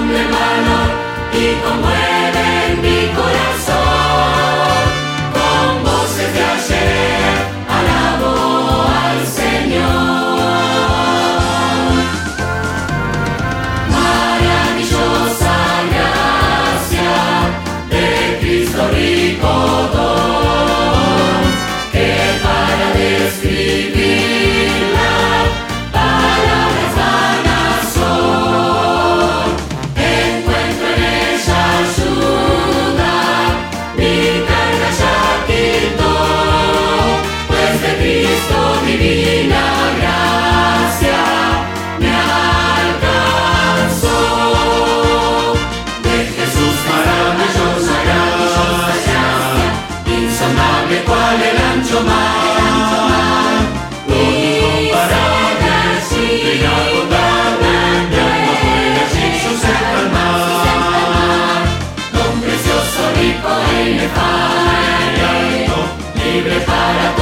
de mano y libre para todos.